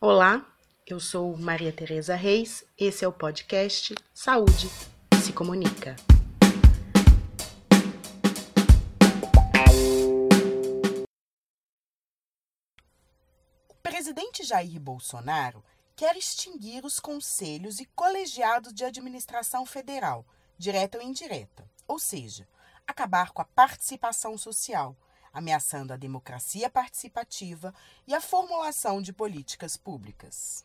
Olá, eu sou Maria Tereza Reis, esse é o podcast Saúde se Comunica. O presidente Jair Bolsonaro quer extinguir os conselhos e colegiados de administração federal, direta ou indireta, ou seja, acabar com a participação social ameaçando a democracia participativa e a formulação de políticas públicas.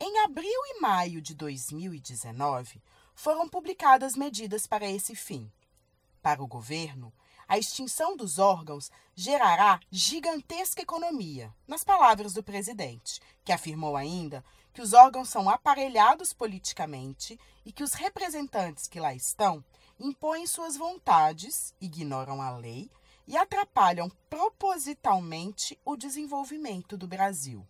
Em abril e maio de 2019, foram publicadas medidas para esse fim. Para o governo, a extinção dos órgãos gerará gigantesca economia, nas palavras do presidente, que afirmou ainda que os órgãos são aparelhados politicamente e que os representantes que lá estão impõem suas vontades, ignoram a lei e atrapalham propositalmente o desenvolvimento do Brasil.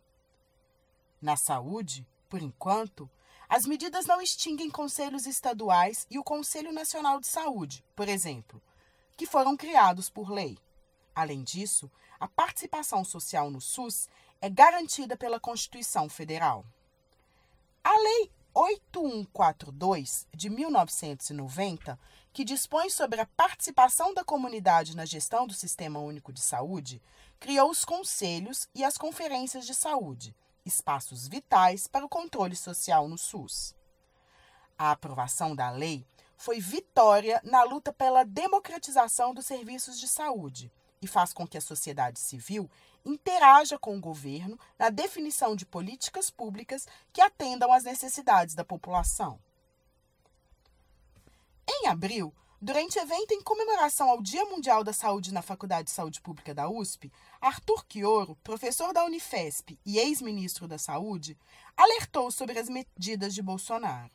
Na saúde, por enquanto, as medidas não extinguem conselhos estaduais e o Conselho Nacional de Saúde, por exemplo, que foram criados por lei. Além disso, a participação social no SUS é garantida pela Constituição Federal. A Lei 8142 de 1990 que dispõe sobre a participação da comunidade na gestão do Sistema Único de Saúde, criou os conselhos e as conferências de saúde, espaços vitais para o controle social no SUS. A aprovação da lei foi vitória na luta pela democratização dos serviços de saúde e faz com que a sociedade civil interaja com o governo na definição de políticas públicas que atendam às necessidades da população. Em abril, durante evento em comemoração ao Dia Mundial da Saúde na Faculdade de Saúde Pública da USP, Arthur Quioro, professor da Unifesp e ex-ministro da Saúde, alertou sobre as medidas de Bolsonaro.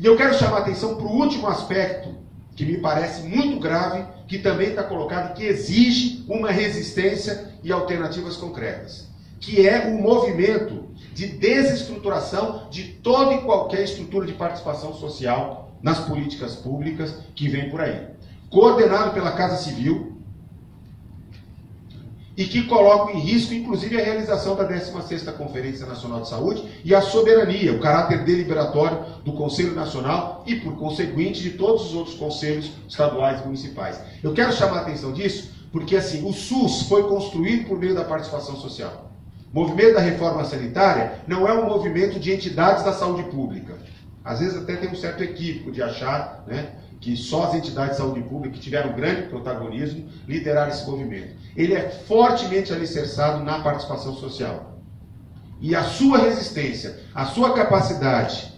E eu quero chamar a atenção para o último aspecto, que me parece muito grave, que também está colocado, que exige uma resistência e alternativas concretas, que é o movimento de desestruturação de toda e qualquer estrutura de participação social nas políticas públicas que vem por aí. Coordenado pela Casa Civil e que colocam em risco, inclusive, a realização da 16ª Conferência Nacional de Saúde e a soberania, o caráter deliberatório do Conselho Nacional e, por conseguinte, de todos os outros conselhos estaduais e municipais. Eu quero chamar a atenção disso porque, assim, o SUS foi construído por meio da participação social. O movimento da reforma sanitária não é um movimento de entidades da saúde pública. Às vezes até tem um certo equívoco de achar né, que só as entidades de saúde pública que tiveram grande protagonismo lideraram esse movimento. Ele é fortemente alicerçado na participação social. E a sua resistência, a sua capacidade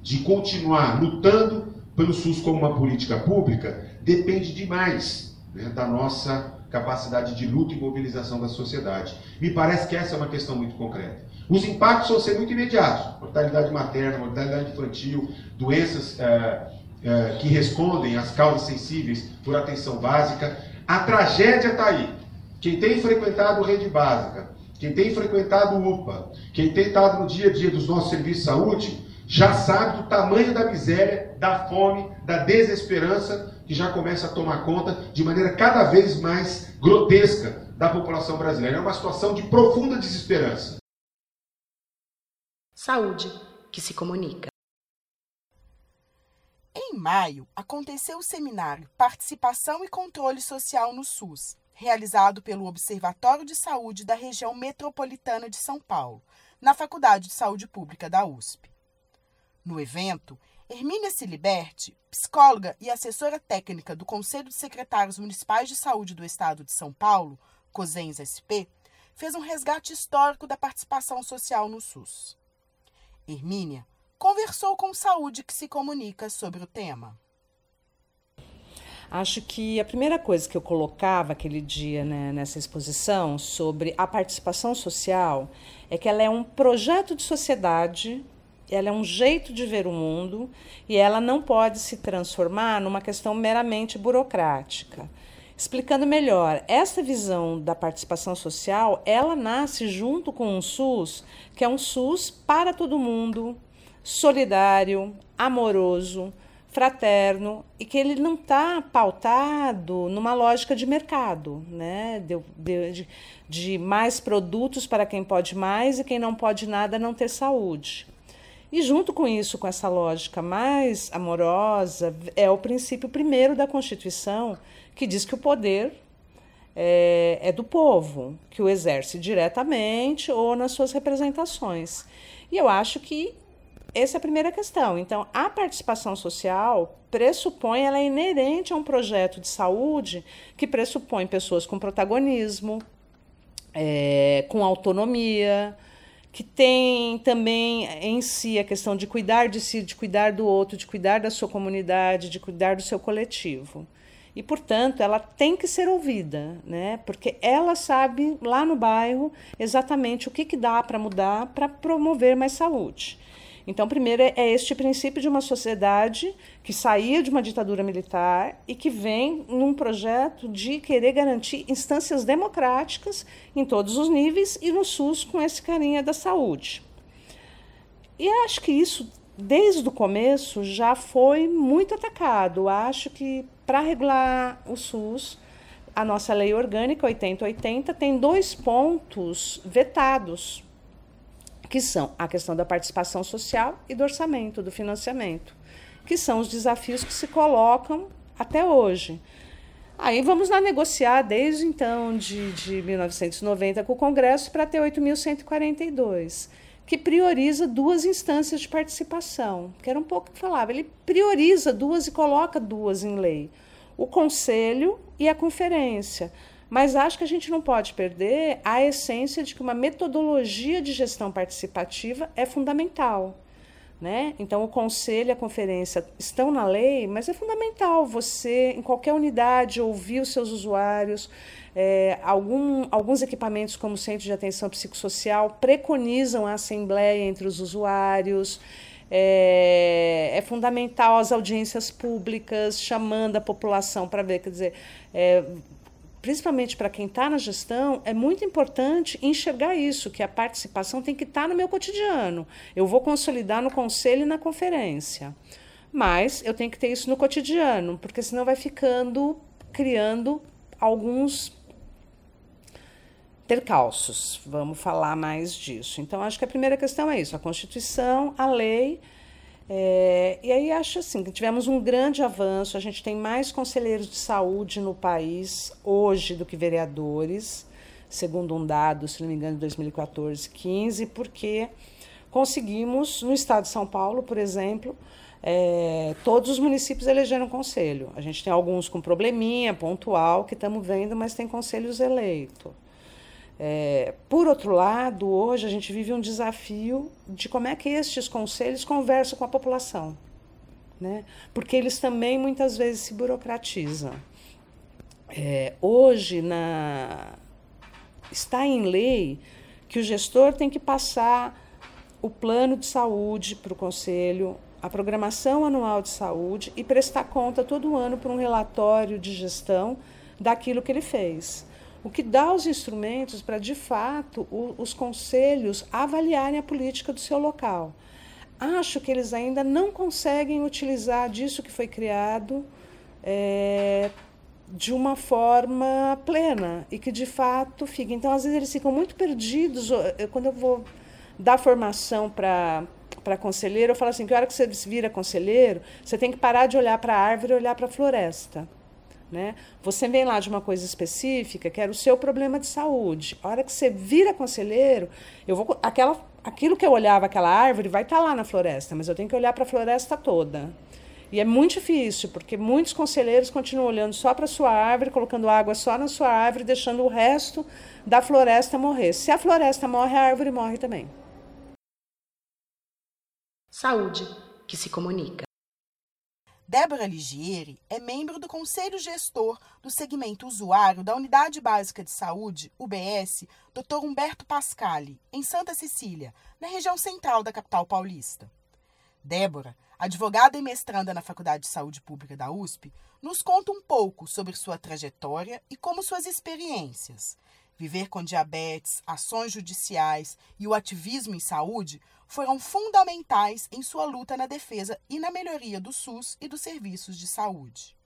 de continuar lutando pelo SUS como uma política pública depende demais né, da nossa capacidade de luta e mobilização da sociedade. Me parece que essa é uma questão muito concreta. Os impactos vão ser muito imediatos: mortalidade materna, mortalidade infantil, doenças é, é, que respondem às causas sensíveis por atenção básica. A tragédia está aí. Quem tem frequentado rede básica, quem tem frequentado UPA, quem tem estado no dia a dia dos nossos serviços de saúde, já sabe do tamanho da miséria, da fome, da desesperança que já começa a tomar conta de maneira cada vez mais grotesca da população brasileira. É uma situação de profunda desesperança. Saúde que se comunica. Em maio, aconteceu o seminário Participação e Controle Social no SUS, realizado pelo Observatório de Saúde da Região Metropolitana de São Paulo, na Faculdade de Saúde Pública da USP. No evento, Hermínia Siliberti, psicóloga e assessora técnica do Conselho de Secretários Municipais de Saúde do Estado de São Paulo, COSENS SP, fez um resgate histórico da participação social no SUS. Hermínia conversou com Saúde que se comunica sobre o tema. Acho que a primeira coisa que eu colocava aquele dia né, nessa exposição sobre a participação social é que ela é um projeto de sociedade ela é um jeito de ver o mundo e ela não pode se transformar numa questão meramente burocrática. Explicando melhor, essa visão da participação social, ela nasce junto com um SUS, que é um SUS para todo mundo, solidário, amoroso, fraterno e que ele não está pautado numa lógica de mercado, né? De, de, de, mais produtos para quem pode mais e quem não pode nada não ter saúde. E junto com isso, com essa lógica mais amorosa, é o princípio primeiro da Constituição que diz que o poder é, é do povo, que o exerce diretamente ou nas suas representações. E eu acho que essa é a primeira questão. Então, a participação social pressupõe, ela é inerente a um projeto de saúde que pressupõe pessoas com protagonismo, é, com autonomia, que tem também em si a questão de cuidar de si, de cuidar do outro, de cuidar da sua comunidade, de cuidar do seu coletivo. E, portanto, ela tem que ser ouvida, né? porque ela sabe lá no bairro exatamente o que, que dá para mudar para promover mais saúde. Então, primeiro é este princípio de uma sociedade que saía de uma ditadura militar e que vem num projeto de querer garantir instâncias democráticas em todos os níveis e no SUS com esse carinha da saúde. E acho que isso, desde o começo, já foi muito atacado. Acho que para regular o SUS, a nossa lei orgânica 8080 tem dois pontos vetados que são a questão da participação social e do orçamento, do financiamento, que são os desafios que se colocam até hoje. Aí vamos lá negociar desde então de, de 1990 com o Congresso para ter 8.142, que prioriza duas instâncias de participação, que era um pouco que falava, ele prioriza duas e coloca duas em lei, o Conselho e a Conferência. Mas acho que a gente não pode perder a essência de que uma metodologia de gestão participativa é fundamental. Né? Então, o conselho e a conferência estão na lei, mas é fundamental você, em qualquer unidade, ouvir os seus usuários. É, algum, alguns equipamentos, como o Centro de Atenção Psicossocial, preconizam a assembleia entre os usuários. É, é, fundamental as audiências públicas, chamando a população para ver, quer dizer, é, principalmente para quem está na gestão, é muito importante enxergar isso, que a participação tem que estar tá no meu cotidiano. Eu vou consolidar no conselho e na conferência. Mas eu tenho que ter isso no cotidiano, porque senão vai ficando criando alguns percalços. Vamos falar mais disso. Então, acho que a primeira questão é isso: a Constituição, a lei é, e aí acho assim que tivemos um grande avanço. A gente tem mais conselheiros de saúde no país hoje do que vereadores, segundo um dado, se não me engano, de 2014, 15, porque conseguimos no estado de São Paulo, por exemplo, é, todos os municípios elegeram conselho. A gente tem alguns com probleminha pontual que estamos vendo, mas tem conselhos eleitos. É, por outro lado, hoje a gente vive um desafio de como é que estes conselhos conversam com a população, né? porque eles também muitas vezes se burocratizam. É, hoje na, está em lei que o gestor tem que passar o plano de saúde para o conselho, a programação anual de saúde e prestar conta todo ano para um relatório de gestão daquilo que ele fez o que dá os instrumentos para, de fato, o, os conselhos avaliarem a política do seu local. Acho que eles ainda não conseguem utilizar disso que foi criado é, de uma forma plena e que, de fato, fica. Então, às vezes, eles ficam muito perdidos. Quando eu vou dar formação para para conselheiro, eu falo assim, que hora que você vira conselheiro, você tem que parar de olhar para a árvore e olhar para a floresta. Né? Você vem lá de uma coisa específica, que era o seu problema de saúde. A hora que você vira conselheiro, eu vou aquela, aquilo que eu olhava aquela árvore vai estar tá lá na floresta, mas eu tenho que olhar para a floresta toda. E é muito difícil, porque muitos conselheiros continuam olhando só para sua árvore, colocando água só na sua árvore, deixando o resto da floresta morrer. Se a floresta morre, a árvore morre também. Saúde que se comunica. Débora Ligieri é membro do Conselho Gestor do Segmento Usuário da Unidade Básica de Saúde, UBS, Dr. Humberto Pascali, em Santa Cecília, na região central da capital paulista. Débora, advogada e mestranda na Faculdade de Saúde Pública da USP, nos conta um pouco sobre sua trajetória e como suas experiências Viver com diabetes, ações judiciais e o ativismo em saúde foram fundamentais em sua luta na defesa e na melhoria do SUS e dos serviços de saúde.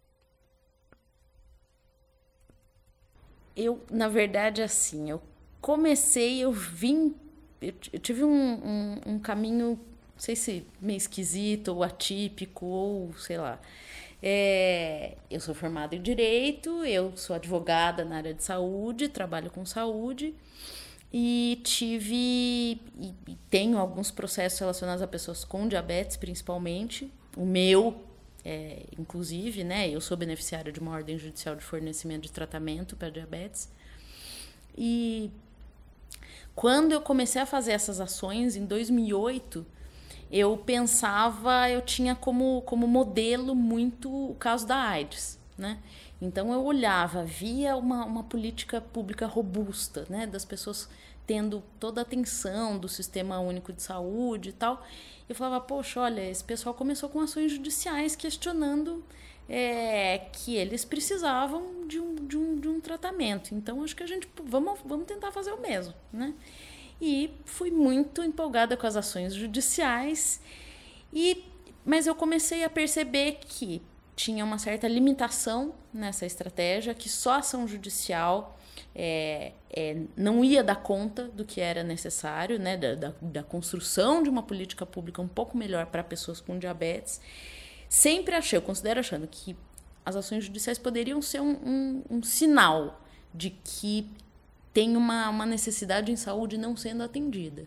Eu, na verdade, assim, eu comecei, eu vim, eu, tive um, um, um caminho, não sei se meio esquisito ou atípico ou sei lá. É, eu sou formada em direito, eu sou advogada na área de saúde, trabalho com saúde e tive e, e tenho alguns processos relacionados a pessoas com diabetes, principalmente. O meu, é, inclusive, né? Eu sou beneficiária de uma ordem judicial de fornecimento de tratamento para diabetes. E quando eu comecei a fazer essas ações em 2008, eu pensava, eu tinha como, como modelo muito o caso da AIDS, né? Então eu olhava, via uma, uma política pública robusta, né? Das pessoas tendo toda a atenção do sistema único de saúde e tal. Eu falava, poxa, olha, esse pessoal começou com ações judiciais questionando é, que eles precisavam de um, de, um, de um tratamento. Então acho que a gente vamos, vamos tentar fazer o mesmo, né? E fui muito empolgada com as ações judiciais e mas eu comecei a perceber que tinha uma certa limitação nessa estratégia, que só ação judicial é, é, não ia dar conta do que era necessário, né, da, da, da construção de uma política pública um pouco melhor para pessoas com diabetes. Sempre achei, eu considero achando que as ações judiciais poderiam ser um, um, um sinal de que tem uma, uma necessidade em saúde não sendo atendida.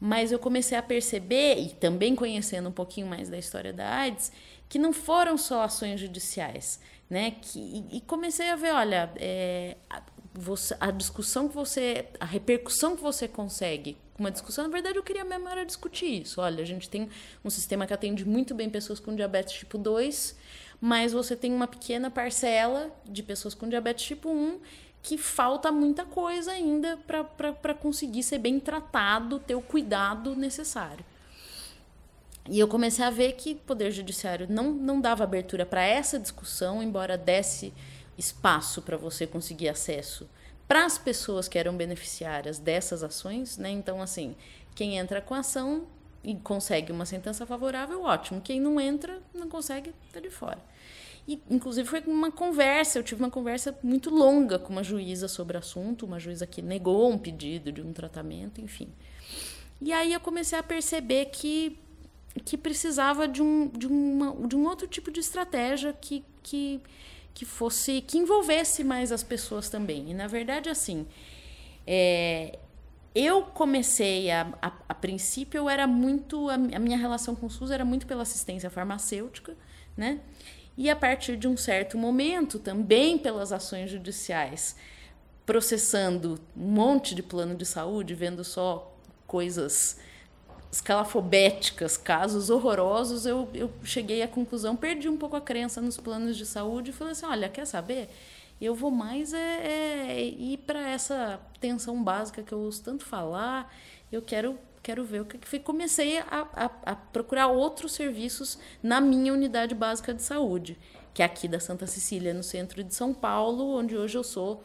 Mas eu comecei a perceber, e também conhecendo um pouquinho mais da história da AIDS, que não foram só ações judiciais, né? Que, e, comecei a ver, olha, é, a, você, a discussão que você, a repercussão que você consegue uma discussão, na verdade eu queria mesmo era discutir isso. Olha, a gente tem um sistema que atende muito bem pessoas com diabetes tipo 2, mas você tem uma pequena parcela de pessoas com diabetes tipo 1 que falta muita coisa ainda para conseguir ser bem tratado, ter o cuidado necessário. E eu comecei a ver que o Poder Judiciário não, não dava abertura para essa discussão, embora desse espaço para você conseguir acesso para as pessoas que eram beneficiárias dessas ações. Né? Então, assim, quem entra com ação e consegue uma sentença favorável, ótimo. Quem não entra, não consegue, está de fora. E, inclusive, foi uma conversa, eu tive uma conversa muito longa com uma juíza sobre o assunto, uma juíza que negou um pedido de um tratamento, enfim. E aí eu comecei a perceber que, que precisava de um, de, uma, de um outro tipo de estratégia que, que, que fosse que envolvesse mais as pessoas também. E na verdade, assim, é, eu comecei a, a, a, princípio eu era muito a, minha relação com o SUS era muito pela assistência farmacêutica, né? E a partir de um certo momento, também pelas ações judiciais, processando um monte de plano de saúde, vendo só coisas escalafobéticas, casos horrorosos, eu, eu cheguei à conclusão, perdi um pouco a crença nos planos de saúde e falei assim, olha, quer saber? Eu vou mais é, é ir para essa tensão básica que eu uso tanto falar, eu quero quero ver o que foi. Comecei a, a, a, procurar outros serviços na minha unidade básica de saúde, que é aqui da Santa Cecília, no centro de São Paulo, onde hoje eu sou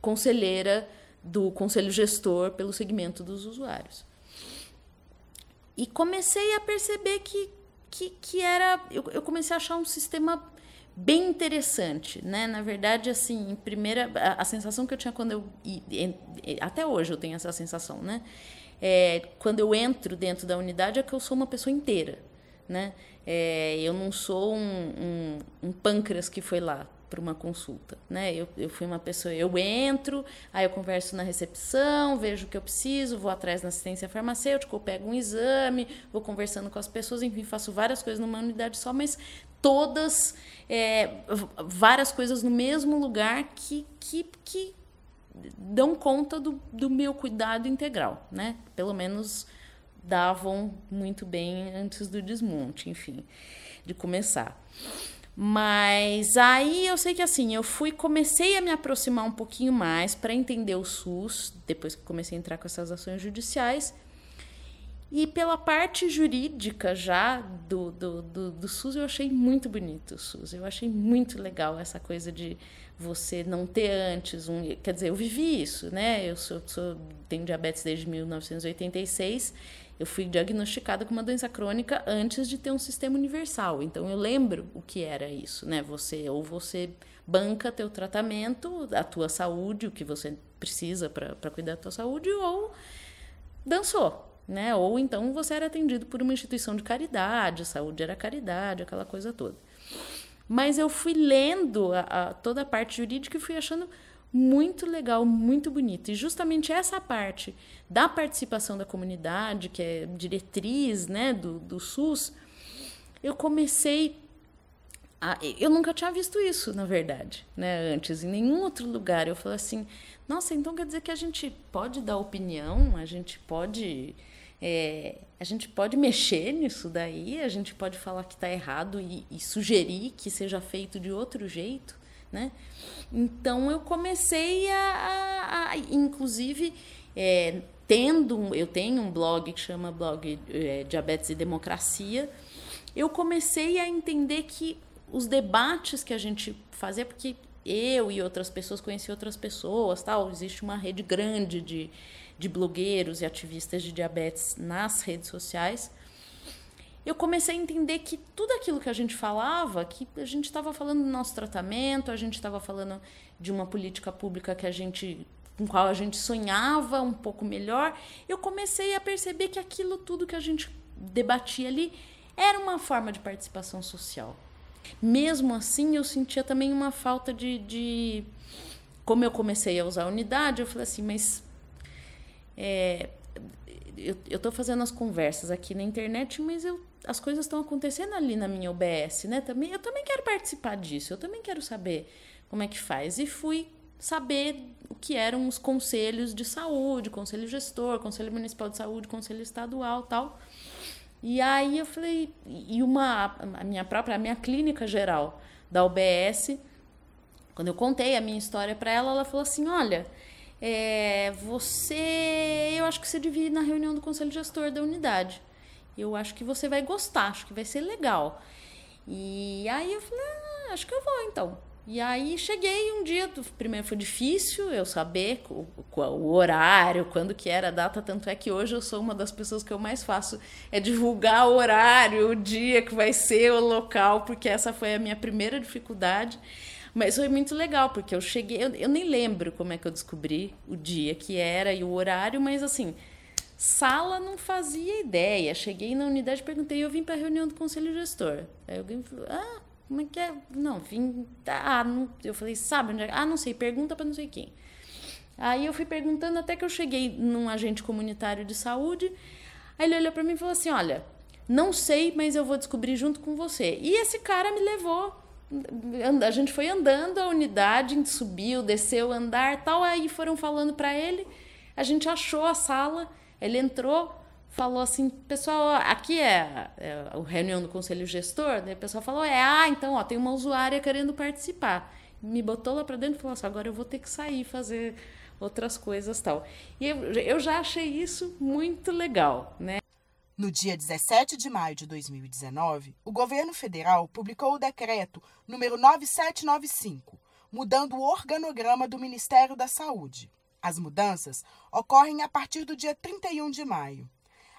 conselheira do conselho gestor pelo segmento dos usuários. E comecei a perceber que, que, que era. Eu, eu comecei a achar um sistema bem interessante, né? Na verdade, assim, primeira a, a sensação que eu tinha quando eu e, e, até hoje eu tenho essa sensação, né? É, quando eu entro dentro da unidade é que eu sou uma pessoa inteira, né? É, eu não sou um, um, um pâncreas que foi lá para uma consulta, né? Eu, eu fui uma pessoa, eu entro, aí eu converso na recepção, vejo o que eu preciso, vou atrás na assistência farmacêutica, eu pego um exame, vou conversando com as pessoas, enfim, faço várias coisas numa unidade só, mas todas é, várias coisas no mesmo lugar que, que, que dão conta do, do meu cuidado integral, né? Pelo menos davam muito bem antes do desmonte, enfim, de começar. Mas aí eu sei que assim, eu fui, comecei a me aproximar um pouquinho mais para entender o SUS, depois que comecei a entrar com essas ações judiciais. E pela parte jurídica já do, do, do, do, SUS, eu achei muito bonito o SUS. Eu achei muito legal essa coisa de você não ter antes um. Quer dizer, eu vivi isso, né? Eu sou, sou, tenho diabetes desde 1986. Eu fui diagnosticada com uma doença crônica antes de ter um sistema universal. Então eu lembro o que era isso, né? Você ou você banca teu tratamento, a tua saúde, o que você precisa para cuidar da tua saúde, ou dançou, né? Ou então você era atendido por uma instituição de caridade, saúde era caridade, aquela coisa toda. Mas eu fui lendo a, a, toda a parte jurídica e fui achando muito legal, muito bonito. E justamente essa parte da participação da comunidade, que é diretriz né, do, do SUS, eu comecei. A, eu nunca tinha visto isso, na verdade, né, antes, em nenhum outro lugar. Eu falei assim: nossa, então quer dizer que a gente pode dar opinião, a gente pode é, a gente pode mexer nisso daí, a gente pode falar que está errado e, e, sugerir que seja feito de outro jeito, né? Então eu comecei a, a, a inclusive, é, tendo, eu tenho um blog que chama blog é, Diabetes e Democracia, eu comecei a entender que os debates que a gente fazia, porque eu e outras pessoas conheci outras pessoas, tal, existe uma rede grande de de blogueiros e ativistas de diabetes nas redes sociais, eu comecei a entender que tudo aquilo que a gente falava, que a gente estava falando do nosso tratamento, a gente estava falando de uma política pública que a gente com qual a gente sonhava um pouco melhor, eu comecei a perceber que aquilo tudo que a gente debatia ali era uma forma de participação social. Mesmo assim, eu sentia também uma falta de, de como eu comecei a usar a unidade, eu falei assim, mas é, eu estou fazendo as conversas aqui na internet, mas eu, as coisas estão acontecendo ali na minha OBS, né? Também, eu também quero participar disso, eu também quero saber como é que faz. E fui saber o que eram os conselhos de saúde, conselho gestor, conselho municipal de saúde, conselho estadual tal. E aí eu falei, e uma, a minha própria, a minha clínica geral da OBS, quando eu contei a minha história para ela, ela falou assim: olha é, você, eu acho que você devia ir na reunião do conselho gestor da unidade. Eu acho que você vai gostar, acho que vai ser legal. E aí eu falei, ah, acho que eu vou então. E aí cheguei um dia, primeiro foi difícil eu saber o, o, horário, quando que era a data, tanto é que hoje eu sou uma das pessoas que eu mais faço é divulgar o horário, o dia que vai ser, o local, porque essa foi a minha primeira dificuldade. Mas foi muito legal, porque eu cheguei. Eu, eu, nem lembro como é que eu descobri o dia que era e o horário, mas assim, sala não fazia ideia. Cheguei na unidade perguntei, eu vim para a reunião do conselho gestor. Aí alguém falou, ah, como é que é? Não, vim. Ah, não, eu falei, sabe onde é? Ah, não sei, pergunta para não sei quem. Aí eu fui perguntando até que eu cheguei num agente comunitário de saúde. Aí ele olhou para mim e falou assim: Olha, não sei, mas eu vou descobrir junto com você. E esse cara me levou a gente foi andando, a unidade subiu, desceu andar, tal, aí foram falando para ele, a gente achou a sala, ele entrou, falou assim, pessoal, aqui é, é a reunião do conselho gestor, né? O pessoal falou, é, ah, então, ó, tem uma usuária querendo participar. Me botou lá para dentro e falou assim, agora eu vou ter que sair fazer outras coisas, tal. E eu, eu já achei isso muito legal, né? No dia 17 de maio de 2019, o governo federal publicou o decreto número 9795, mudando o organograma do Ministério da Saúde. As mudanças ocorrem a partir do dia 31 de maio.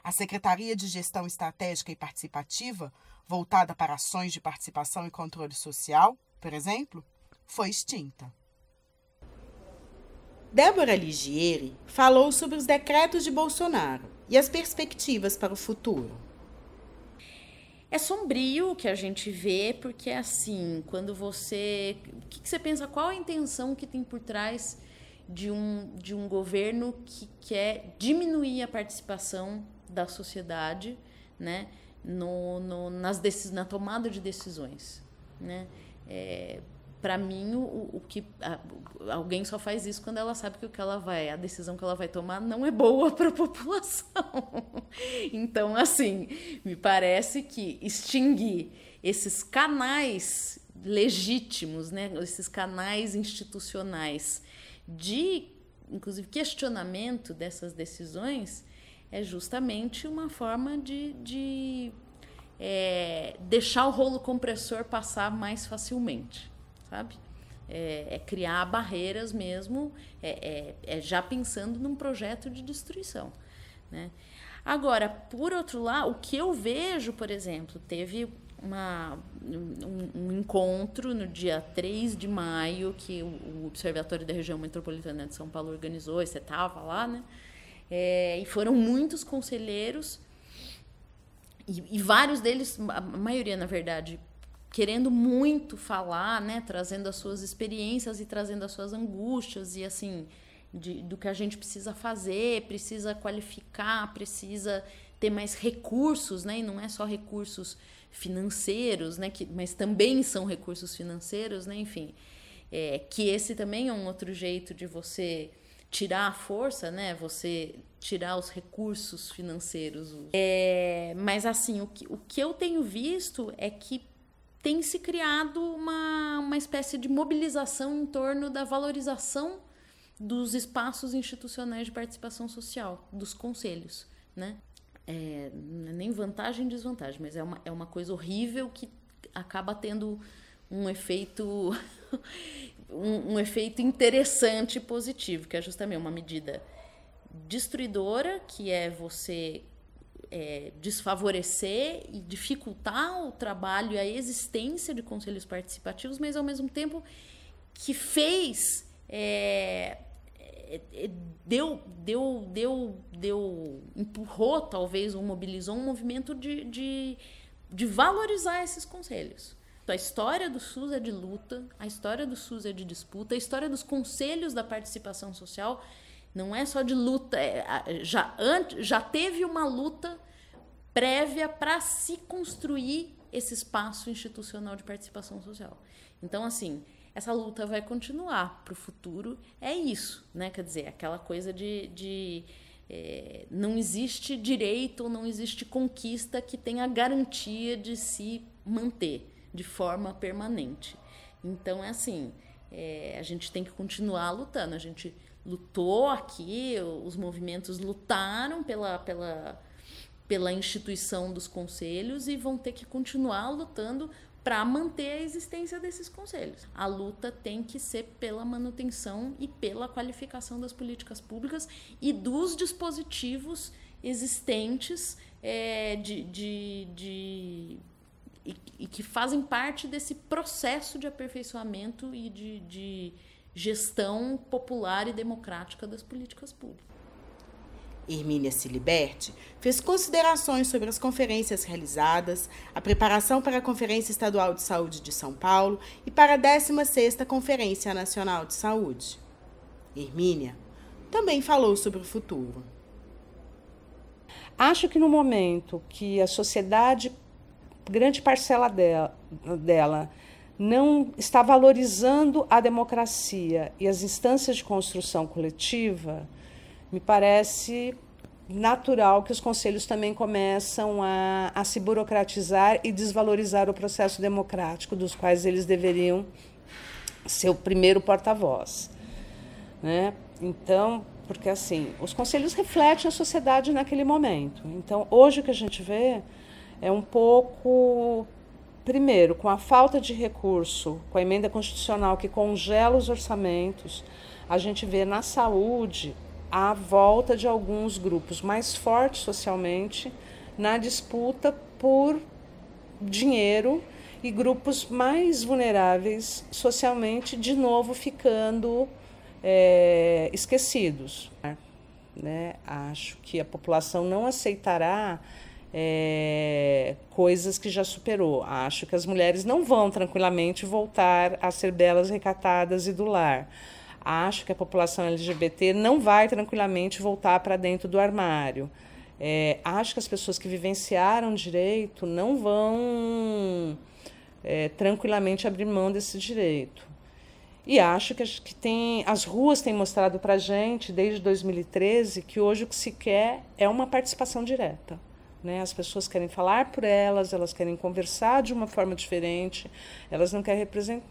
A Secretaria de Gestão Estratégica e Participativa, voltada para ações de participação e controle social, por exemplo, foi extinta. Débora Ligieri falou sobre os decretos de Bolsonaro e as perspectivas para o futuro. É sombrio o que a gente vê, porque assim, quando você. O que, que você pensa? Qual a intenção que tem por trás de um, de um governo que quer diminuir a participação da sociedade né, no, no, nas na tomada de decisões? Né? É, para mim o, o que a, alguém só faz isso quando ela sabe que o que ela vai a decisão que ela vai tomar não é boa para a população. Então assim me parece que extinguir esses canais legítimos né esses canais institucionais de inclusive questionamento dessas decisões é justamente uma forma de, de é, deixar o rolo compressor passar mais facilmente, sabe? É, é criar barreiras mesmo, é, é, é, já pensando num projeto de destruição, né? Agora, por outro lado, o que eu vejo, por exemplo, teve uma, um, um, encontro no dia 3 de maio que o, o, Observatório da Região Metropolitana de São Paulo organizou, e você estava lá, né? É, e foram muitos conselheiros, e, e, vários deles, a maioria, na verdade, querendo muito falar, né? Trazendo as suas experiências e trazendo as suas angústias, e assim, de, do que a gente precisa fazer, precisa qualificar, precisa ter mais recursos, né? E não é só recursos financeiros, né? Que, mas também são recursos financeiros, né? Enfim, é, que esse também é um outro jeito de você tirar a força, né? Você tirar os recursos financeiros. É, mas assim, o que, o que eu tenho visto é que tem se criado uma, uma espécie de mobilização em torno da valorização dos espaços institucionais de participação social, dos conselhos, né? É, nem vantagem e desvantagem, mas é uma, é uma coisa horrível que acaba tendo um efeito um, um, efeito interessante e positivo, que é justamente uma medida destruidora, que é você é, desfavorecer e dificultar o trabalho e a existência de conselhos participativos, mas ao mesmo tempo que fez é, é, é, deu, deu, deu, deu, empurrou talvez, ou mobilizou um movimento de, de, de valorizar esses conselhos. Então, a história do SUS é de luta, a história do SUS é de disputa, a história dos conselhos da participação social não é só de luta, é, já, antes, já teve uma luta prévia para se construir esse espaço institucional de participação social. Então, assim, essa luta vai continuar para o futuro. É isso, né? Quer dizer, aquela coisa de, de é, não existe direito ou não existe conquista que tenha garantia de se manter de forma permanente. Então é assim, é, a gente tem que continuar lutando. A gente lutou aqui, os movimentos lutaram pela, pela, pela instituição dos conselhos e vão ter que continuar lutando para manter a existência desses conselhos. A luta tem que ser pela manutenção e pela qualificação das políticas públicas e dos dispositivos existentes é, de, de, de e, que fazem parte desse processo de aperfeiçoamento e de, de gestão popular e democrática das políticas públicas. Hermínia Siliberti, fez considerações sobre as conferências realizadas, a preparação para a Conferência Estadual de Saúde de São Paulo e para a 16ª Conferência Nacional de Saúde. Hermínia também falou sobre o futuro. Acho que no momento que a sociedade, grande parcela dela, dela não está valorizando a democracia e as instâncias de construção coletiva, me parece natural que os conselhos também começam a, a se burocratizar e desvalorizar o processo democrático, dos quais eles deveriam ser o primeiro porta-voz. Né? Então, porque assim, os conselhos refletem a sociedade naquele momento. Então, hoje o que a gente vê é um pouco, primeiro, com a falta de recurso, com a emenda constitucional que congela os orçamentos, a gente vê na saúde a volta de alguns grupos mais fortes socialmente na disputa por dinheiro e grupos mais vulneráveis socialmente de novo ficando é, esquecidos. Né? Acho que a população não aceitará é, coisas que já superou. Acho que as mulheres não vão tranquilamente voltar a ser belas, recatadas e do lar acho que a população LGBT não vai tranquilamente voltar para dentro do armário. É, acho que as pessoas que vivenciaram direito não vão é, tranquilamente abrir mão desse direito. E acho que, que tem, as ruas têm mostrado para a gente, desde 2013, que hoje o que se quer é uma participação direta. Né? As pessoas querem falar por elas, elas querem conversar de uma forma diferente, elas não querem, represent...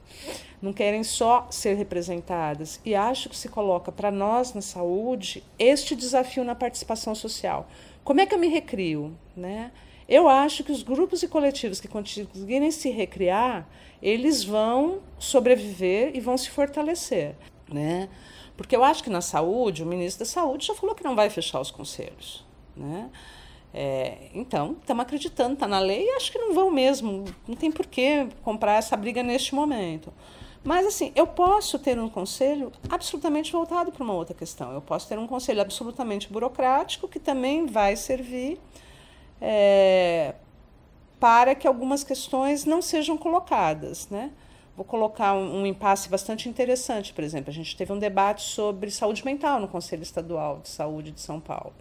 não querem só ser representadas. E acho que se coloca para nós na saúde este desafio na participação social. Como é que eu me recrio? Né? Eu acho que os grupos e coletivos que conseguirem se recriar, eles vão sobreviver e vão se fortalecer. Né? Porque eu acho que na saúde, o ministro da Saúde já falou que não vai fechar os conselhos. Né? É, então, estamos acreditando, está na lei e acho que não vão mesmo. Não tem por que comprar essa briga neste momento. Mas, assim, eu posso ter um conselho absolutamente voltado para uma outra questão. Eu posso ter um conselho absolutamente burocrático que também vai servir é, para que algumas questões não sejam colocadas. Né? Vou colocar um, um impasse bastante interessante, por exemplo. A gente teve um debate sobre saúde mental no Conselho Estadual de Saúde de São Paulo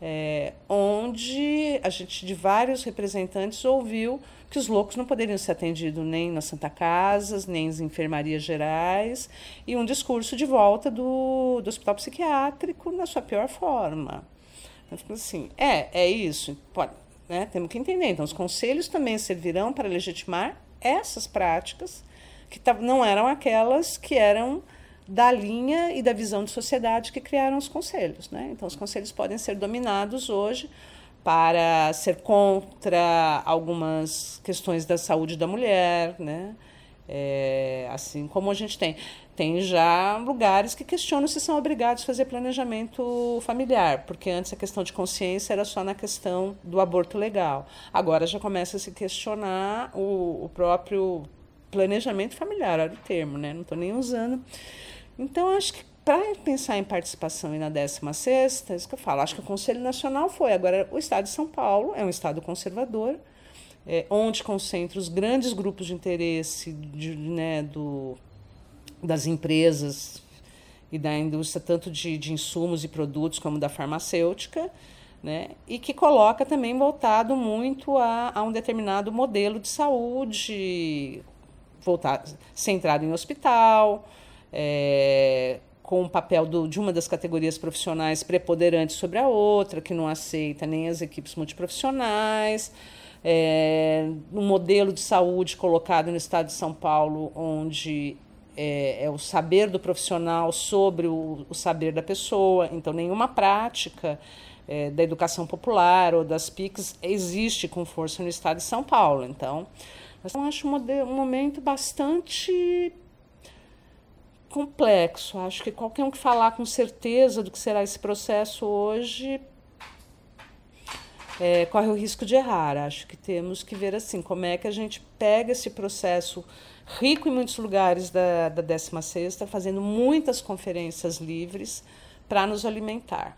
é, onde a gente, de vários representantes, ouviu que os loucos não poderiam ser atendidos nem nas Santa Casas, nem nas enfermarias gerais, e um discurso de volta do, do hospital psiquiátrico na sua pior forma. Então, assim, é, é isso, pode, né, temos que entender. Então, os conselhos também servirão para legitimar essas práticas que não eram aquelas que eram da linha e da visão de sociedade que criaram os conselhos. Né? Então, os conselhos podem ser dominados hoje para ser contra algumas questões da saúde da mulher, né? É, assim como a gente tem. Tem já lugares que questionam se são obrigados a fazer planejamento familiar, porque antes a questão de consciência era só na questão do aborto legal. Agora já começa a se questionar o, o próprio planejamento familiar, era o termo, né? não estou nem usando. Então, acho que para pensar em participação e na 16, é isso que eu falo, acho que o Conselho Nacional foi. Agora, o Estado de São Paulo é um Estado conservador, é, onde concentra os grandes grupos de interesse de, né, do, das empresas e da indústria, tanto de, de insumos e produtos como da farmacêutica, né, e que coloca também voltado muito a, a um determinado modelo de saúde, voltado, centrado em hospital, é, com o papel do, de uma das categorias profissionais preponderante sobre a outra, que não aceita nem as equipes multiprofissionais. É, um modelo de saúde colocado no estado de São Paulo, onde é, é o saber do profissional sobre o, o, saber da pessoa, então nenhuma prática é, da educação popular ou das PICs existe com força no estado de São Paulo. Então, eu acho um, um momento bastante complexo. Acho que qualquer um que falar com certeza do que será esse processo hoje é, corre o risco de errar. Acho que temos que ver assim como é que a gente pega esse processo rico em muitos lugares da, da 16 fazendo muitas conferências livres para nos alimentar.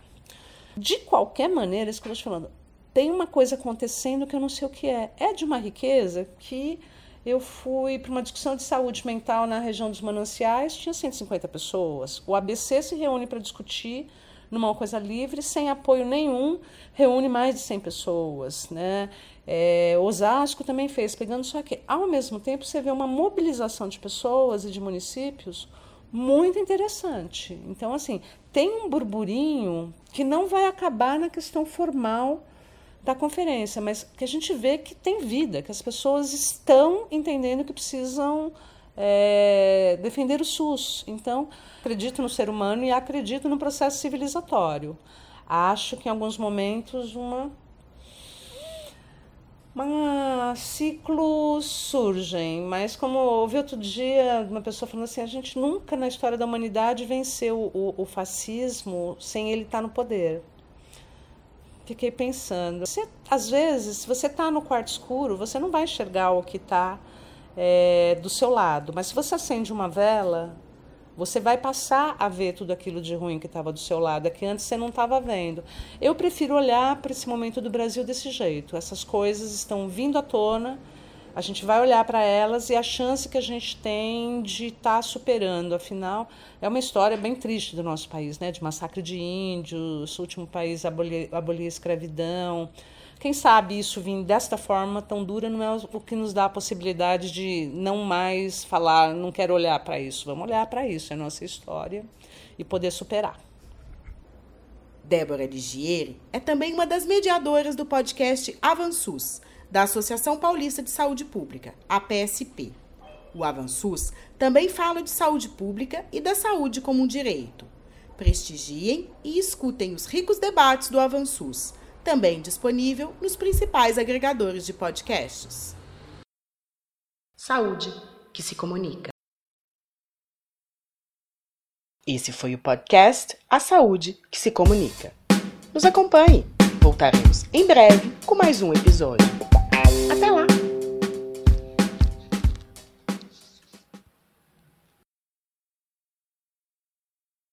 De qualquer maneira, isso que eu estou falando, tem uma coisa acontecendo que eu não sei o que é. É de uma riqueza que eu fui para uma discussão de saúde mental na região dos mananciais, tinha 150 pessoas. O ABC se reúne para discutir numa coisa livre, sem apoio nenhum, reúne mais de 100 pessoas. Né? É, Osasco também fez, pegando só que, ao mesmo tempo, você vê uma mobilização de pessoas e de municípios muito interessante. Então, assim, tem um burburinho que não vai acabar na questão formal da conferência, mas que a gente vê que tem vida, que as pessoas estão entendendo que precisam é, defender o SUS. Então, acredito no ser humano e acredito no processo civilizatório. Acho que em alguns momentos uma ciclos surgem, mas como ouvi outro dia uma pessoa falando assim, a gente nunca na história da humanidade venceu o, o fascismo sem ele estar no poder fiquei pensando. Você, às vezes, se você está no quarto escuro, você não vai enxergar o que está é, do seu lado. Mas se você acende uma vela, você vai passar a ver tudo aquilo de ruim que estava do seu lado, é que antes você não estava vendo. Eu prefiro olhar para esse momento do Brasil desse jeito. Essas coisas estão vindo à tona a gente vai olhar para elas e a chance que a gente tem de estar tá superando. Afinal, é uma história bem triste do nosso país, né? De massacre de índios, último país a abolir, abolir a escravidão. Quem sabe isso vir desta forma tão dura não é o que nos dá a possibilidade de não mais falar, não quero olhar para isso. Vamos olhar para isso, é a nossa história e poder superar. Débora Ligieri é também uma das mediadoras do podcast Avansus, da Associação Paulista de Saúde Pública, APSP. O Avansus também fala de saúde pública e da saúde como um direito. Prestigiem e escutem os ricos debates do Avansus, também disponível nos principais agregadores de podcasts. Saúde que se comunica. Esse foi o podcast A Saúde que se comunica. Nos acompanhe. Voltaremos em breve com mais um episódio. Até lá!